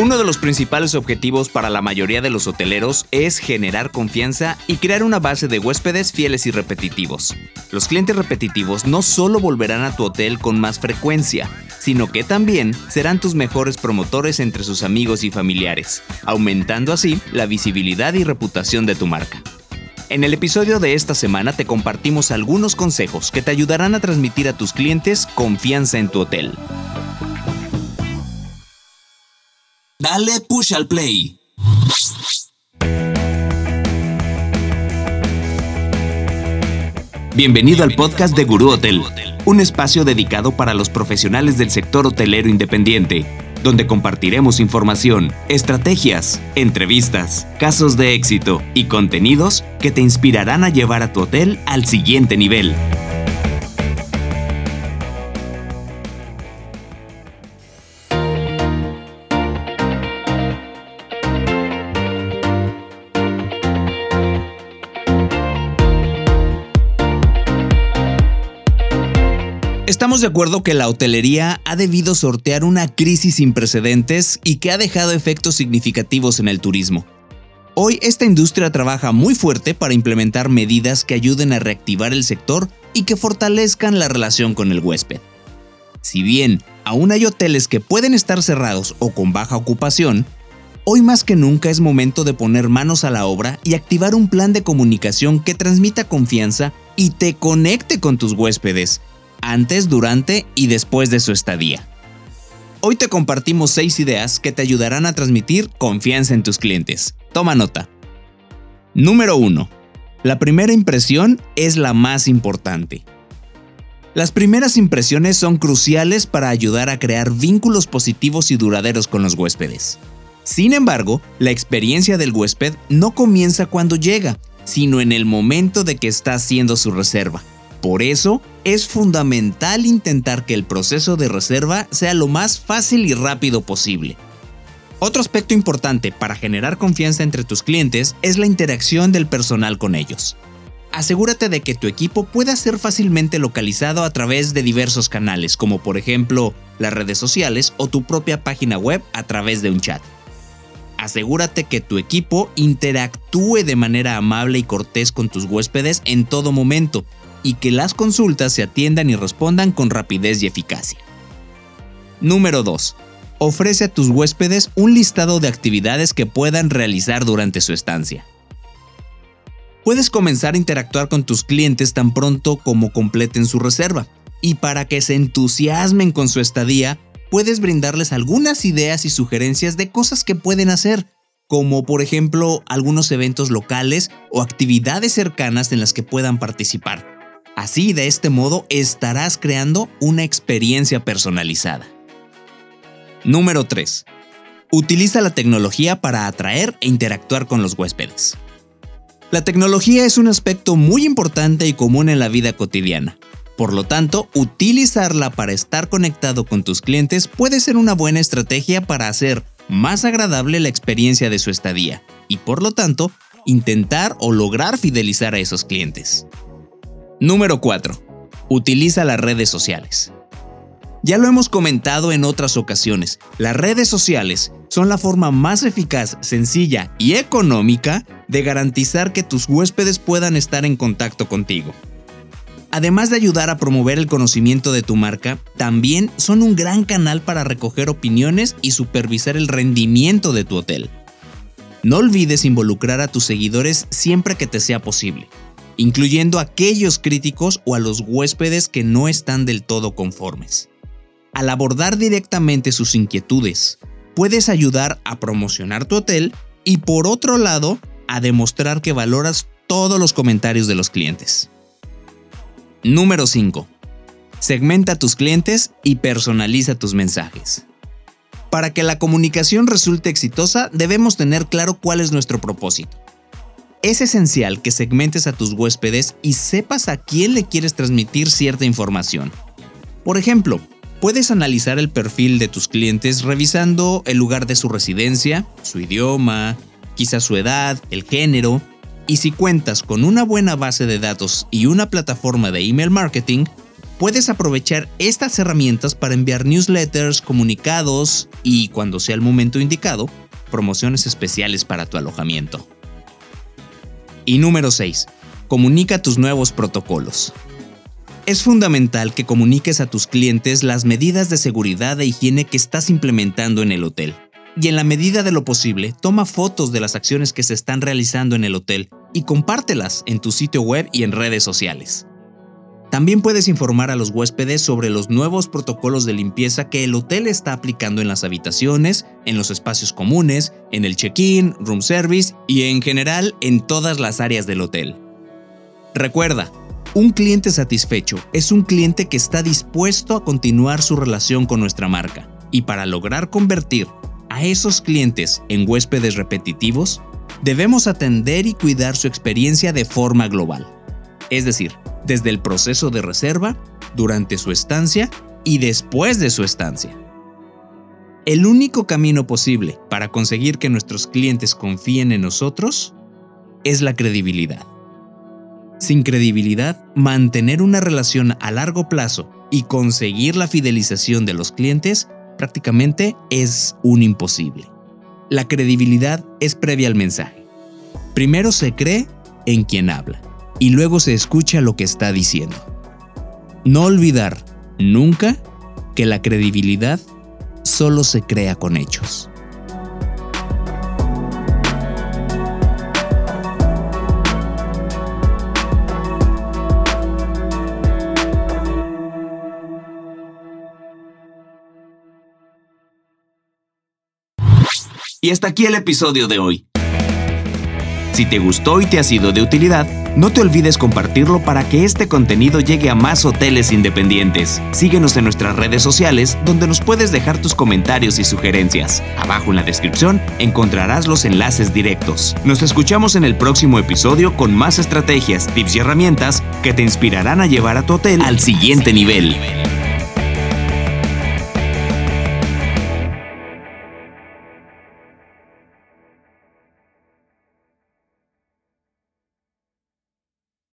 Uno de los principales objetivos para la mayoría de los hoteleros es generar confianza y crear una base de huéspedes fieles y repetitivos. Los clientes repetitivos no solo volverán a tu hotel con más frecuencia, sino que también serán tus mejores promotores entre sus amigos y familiares, aumentando así la visibilidad y reputación de tu marca. En el episodio de esta semana te compartimos algunos consejos que te ayudarán a transmitir a tus clientes confianza en tu hotel. Dale push al play. Bienvenido al podcast de Gurú Hotel, un espacio dedicado para los profesionales del sector hotelero independiente, donde compartiremos información, estrategias, entrevistas, casos de éxito y contenidos que te inspirarán a llevar a tu hotel al siguiente nivel. Estamos de acuerdo que la hotelería ha debido sortear una crisis sin precedentes y que ha dejado efectos significativos en el turismo. Hoy esta industria trabaja muy fuerte para implementar medidas que ayuden a reactivar el sector y que fortalezcan la relación con el huésped. Si bien aún hay hoteles que pueden estar cerrados o con baja ocupación, hoy más que nunca es momento de poner manos a la obra y activar un plan de comunicación que transmita confianza y te conecte con tus huéspedes antes, durante y después de su estadía. Hoy te compartimos 6 ideas que te ayudarán a transmitir confianza en tus clientes. Toma nota. Número 1. La primera impresión es la más importante. Las primeras impresiones son cruciales para ayudar a crear vínculos positivos y duraderos con los huéspedes. Sin embargo, la experiencia del huésped no comienza cuando llega, sino en el momento de que está haciendo su reserva. Por eso, es fundamental intentar que el proceso de reserva sea lo más fácil y rápido posible. Otro aspecto importante para generar confianza entre tus clientes es la interacción del personal con ellos. Asegúrate de que tu equipo pueda ser fácilmente localizado a través de diversos canales, como por ejemplo las redes sociales o tu propia página web a través de un chat. Asegúrate que tu equipo interactúe de manera amable y cortés con tus huéspedes en todo momento y que las consultas se atiendan y respondan con rapidez y eficacia. Número 2. Ofrece a tus huéspedes un listado de actividades que puedan realizar durante su estancia. Puedes comenzar a interactuar con tus clientes tan pronto como completen su reserva, y para que se entusiasmen con su estadía, puedes brindarles algunas ideas y sugerencias de cosas que pueden hacer, como por ejemplo algunos eventos locales o actividades cercanas en las que puedan participar. Así, de este modo, estarás creando una experiencia personalizada. Número 3. Utiliza la tecnología para atraer e interactuar con los huéspedes. La tecnología es un aspecto muy importante y común en la vida cotidiana. Por lo tanto, utilizarla para estar conectado con tus clientes puede ser una buena estrategia para hacer más agradable la experiencia de su estadía y por lo tanto, intentar o lograr fidelizar a esos clientes. Número 4. Utiliza las redes sociales. Ya lo hemos comentado en otras ocasiones, las redes sociales son la forma más eficaz, sencilla y económica de garantizar que tus huéspedes puedan estar en contacto contigo. Además de ayudar a promover el conocimiento de tu marca, también son un gran canal para recoger opiniones y supervisar el rendimiento de tu hotel. No olvides involucrar a tus seguidores siempre que te sea posible incluyendo a aquellos críticos o a los huéspedes que no están del todo conformes. Al abordar directamente sus inquietudes, puedes ayudar a promocionar tu hotel y por otro lado, a demostrar que valoras todos los comentarios de los clientes. Número 5. Segmenta a tus clientes y personaliza tus mensajes. Para que la comunicación resulte exitosa, debemos tener claro cuál es nuestro propósito. Es esencial que segmentes a tus huéspedes y sepas a quién le quieres transmitir cierta información. Por ejemplo, puedes analizar el perfil de tus clientes revisando el lugar de su residencia, su idioma, quizá su edad, el género, y si cuentas con una buena base de datos y una plataforma de email marketing, puedes aprovechar estas herramientas para enviar newsletters, comunicados y, cuando sea el momento indicado, promociones especiales para tu alojamiento. Y número 6. Comunica tus nuevos protocolos. Es fundamental que comuniques a tus clientes las medidas de seguridad e higiene que estás implementando en el hotel. Y en la medida de lo posible, toma fotos de las acciones que se están realizando en el hotel y compártelas en tu sitio web y en redes sociales. También puedes informar a los huéspedes sobre los nuevos protocolos de limpieza que el hotel está aplicando en las habitaciones, en los espacios comunes, en el check-in, room service y en general en todas las áreas del hotel. Recuerda, un cliente satisfecho es un cliente que está dispuesto a continuar su relación con nuestra marca. Y para lograr convertir a esos clientes en huéspedes repetitivos, debemos atender y cuidar su experiencia de forma global. Es decir, desde el proceso de reserva, durante su estancia y después de su estancia. El único camino posible para conseguir que nuestros clientes confíen en nosotros es la credibilidad. Sin credibilidad, mantener una relación a largo plazo y conseguir la fidelización de los clientes prácticamente es un imposible. La credibilidad es previa al mensaje. Primero se cree en quien habla y luego se escucha lo que está diciendo. No olvidar nunca que la credibilidad solo se crea con hechos. Y hasta aquí el episodio de hoy. Si te gustó y te ha sido de utilidad, no te olvides compartirlo para que este contenido llegue a más hoteles independientes. Síguenos en nuestras redes sociales donde nos puedes dejar tus comentarios y sugerencias. Abajo en la descripción encontrarás los enlaces directos. Nos escuchamos en el próximo episodio con más estrategias, tips y herramientas que te inspirarán a llevar a tu hotel al siguiente nivel.